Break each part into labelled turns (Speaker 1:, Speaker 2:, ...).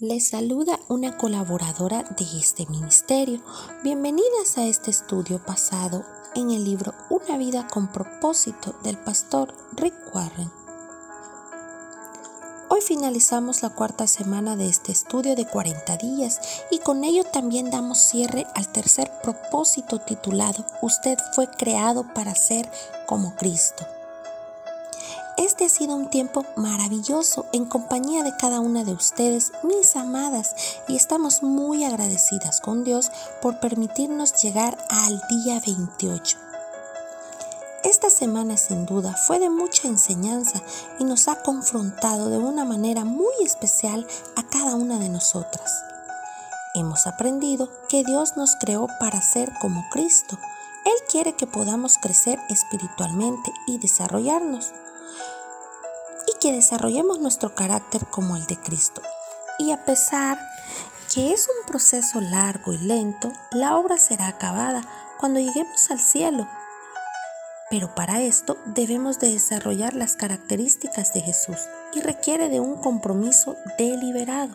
Speaker 1: Les saluda una colaboradora de este ministerio. Bienvenidas a este estudio pasado en el libro Una vida con propósito del pastor Rick Warren. Hoy finalizamos la cuarta semana de este estudio de 40 días y con ello también damos cierre al tercer propósito titulado Usted fue creado para ser como Cristo. Este ha sido un tiempo maravilloso en compañía de cada una de ustedes, mis amadas, y estamos muy agradecidas con Dios por permitirnos llegar al día 28. Esta semana sin duda fue de mucha enseñanza y nos ha confrontado de una manera muy especial a cada una de nosotras. Hemos aprendido que Dios nos creó para ser como Cristo. Él quiere que podamos crecer espiritualmente y desarrollarnos que desarrollemos nuestro carácter como el de Cristo. Y a pesar que es un proceso largo y lento, la obra será acabada cuando lleguemos al cielo. Pero para esto debemos de desarrollar las características de Jesús y requiere de un compromiso deliberado.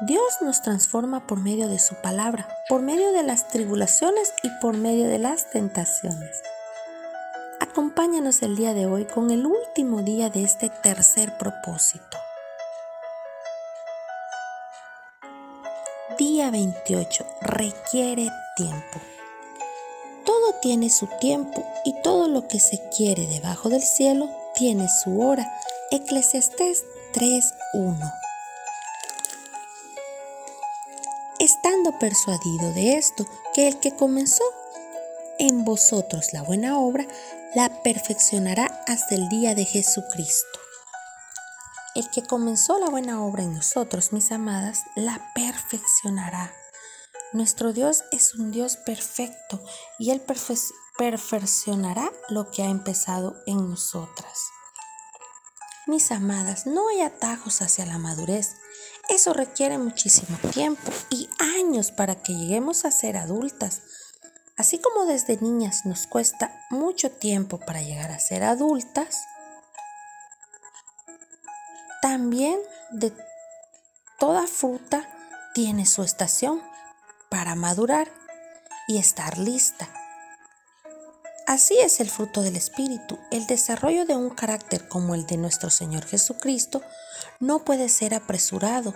Speaker 1: Dios nos transforma por medio de su palabra, por medio de las tribulaciones y por medio de las tentaciones. Acompáñanos el día de hoy con el último día de este tercer propósito. Día 28. Requiere tiempo. Todo tiene su tiempo y todo lo que se quiere debajo del cielo tiene su hora. Eclesiastés 3.1. Estando persuadido de esto, que el que comenzó en vosotros la buena obra, la perfeccionará hasta el día de Jesucristo. El que comenzó la buena obra en nosotros, mis amadas, la perfeccionará. Nuestro Dios es un Dios perfecto y Él perfeccionará lo que ha empezado en nosotras. Mis amadas, no hay atajos hacia la madurez. Eso requiere muchísimo tiempo y años para que lleguemos a ser adultas Así como desde niñas nos cuesta mucho tiempo para llegar a ser adultas, también de toda fruta tiene su estación para madurar y estar lista. Así es el fruto del Espíritu. El desarrollo de un carácter como el de nuestro Señor Jesucristo no puede ser apresurado.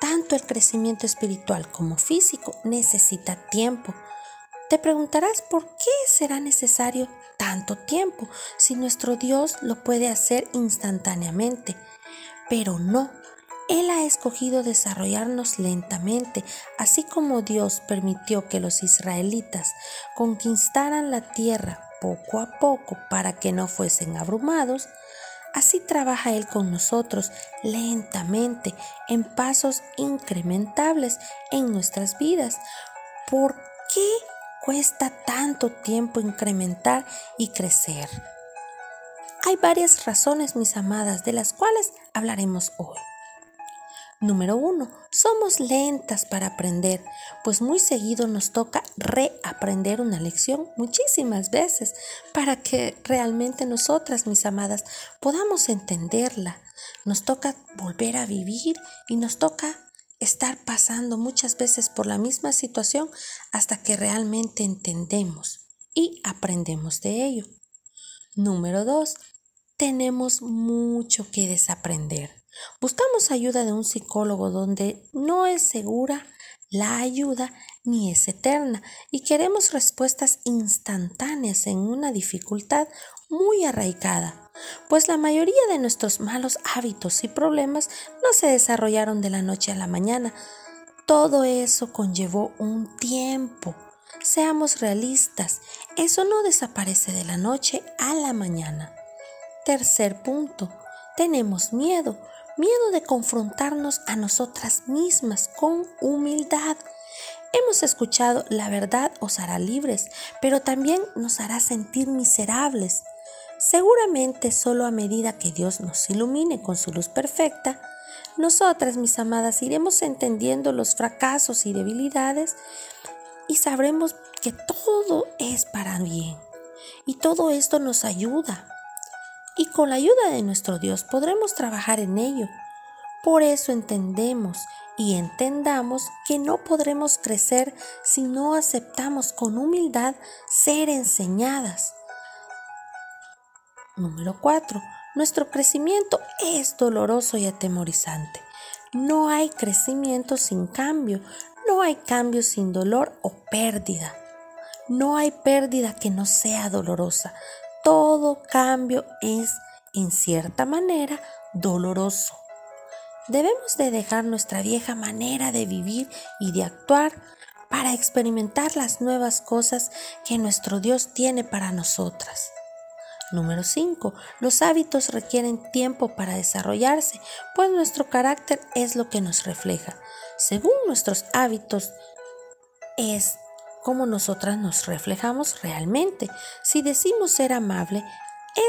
Speaker 1: Tanto el crecimiento espiritual como físico necesita tiempo te preguntarás por qué será necesario tanto tiempo si nuestro Dios lo puede hacer instantáneamente. Pero no, Él ha escogido desarrollarnos lentamente, así como Dios permitió que los israelitas conquistaran la tierra poco a poco para que no fuesen abrumados. Así trabaja Él con nosotros lentamente, en pasos incrementables en nuestras vidas. ¿Por qué cuesta tanto tiempo incrementar y crecer? Hay varias razones, mis amadas, de las cuales hablaremos hoy. Número uno, somos lentas para aprender, pues muy seguido nos toca reaprender una lección muchísimas veces para que realmente nosotras, mis amadas, podamos entenderla. Nos toca volver a vivir y nos toca estar pasando muchas veces por la misma situación hasta que realmente entendemos y aprendemos de ello. Número dos, tenemos mucho que desaprender. Buscamos ayuda de un psicólogo donde no es segura la ayuda ni es eterna y queremos respuestas instantáneas en una dificultad muy arraigada pues la mayoría de nuestros malos hábitos y problemas no se desarrollaron de la noche a la mañana. Todo eso conllevó un tiempo. Seamos realistas, eso no desaparece de la noche a la mañana. Tercer punto, tenemos miedo, miedo de confrontarnos a nosotras mismas con humildad. Hemos escuchado la verdad os hará libres, pero también nos hará sentir miserables. Seguramente solo a medida que Dios nos ilumine con su luz perfecta, nosotras, mis amadas, iremos entendiendo los fracasos y debilidades y sabremos que todo es para bien. Y todo esto nos ayuda. Y con la ayuda de nuestro Dios podremos trabajar en ello. Por eso entendemos y entendamos que no podremos crecer si no aceptamos con humildad ser enseñadas. Número 4. Nuestro crecimiento es doloroso y atemorizante. No hay crecimiento sin cambio, no hay cambio sin dolor o pérdida. No hay pérdida que no sea dolorosa. Todo cambio es, en cierta manera, doloroso. Debemos de dejar nuestra vieja manera de vivir y de actuar para experimentar las nuevas cosas que nuestro Dios tiene para nosotras. Número 5. Los hábitos requieren tiempo para desarrollarse, pues nuestro carácter es lo que nos refleja. Según nuestros hábitos, es como nosotras nos reflejamos realmente. Si decimos ser amable,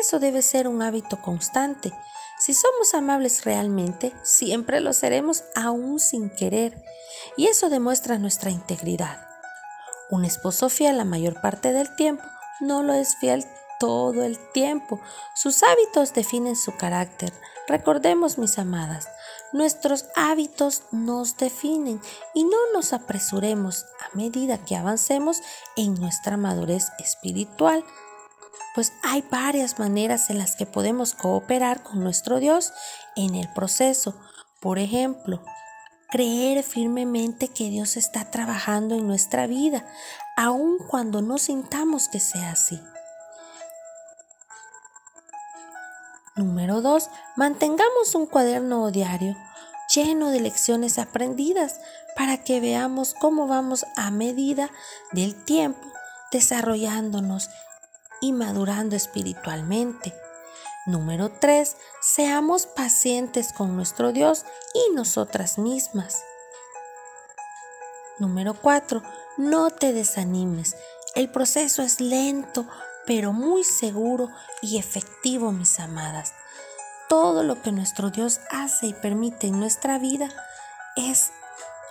Speaker 1: eso debe ser un hábito constante. Si somos amables realmente, siempre lo seremos aún sin querer, y eso demuestra nuestra integridad. Un esposo fiel la mayor parte del tiempo no lo es fiel todo el tiempo. Sus hábitos definen su carácter. Recordemos, mis amadas, nuestros hábitos nos definen y no nos apresuremos a medida que avancemos en nuestra madurez espiritual pues hay varias maneras en las que podemos cooperar con nuestro Dios en el proceso. Por ejemplo, creer firmemente que Dios está trabajando en nuestra vida, aun cuando no sintamos que sea así. Número 2. Mantengamos un cuaderno diario lleno de lecciones aprendidas para que veamos cómo vamos a medida del tiempo desarrollándonos y madurando espiritualmente. Número 3. Seamos pacientes con nuestro Dios y nosotras mismas. Número 4. No te desanimes. El proceso es lento, pero muy seguro y efectivo, mis amadas. Todo lo que nuestro Dios hace y permite en nuestra vida es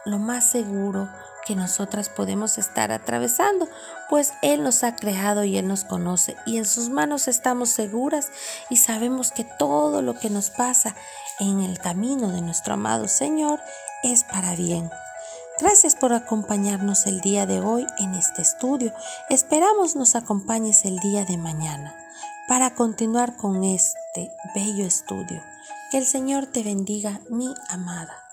Speaker 1: lo más seguro, que nosotras podemos estar atravesando, pues Él nos ha creado y Él nos conoce y en sus manos estamos seguras y sabemos que todo lo que nos pasa en el camino de nuestro amado Señor es para bien. Gracias por acompañarnos el día de hoy en este estudio. Esperamos nos acompañes el día de mañana para continuar con este bello estudio. Que el Señor te bendiga, mi amada.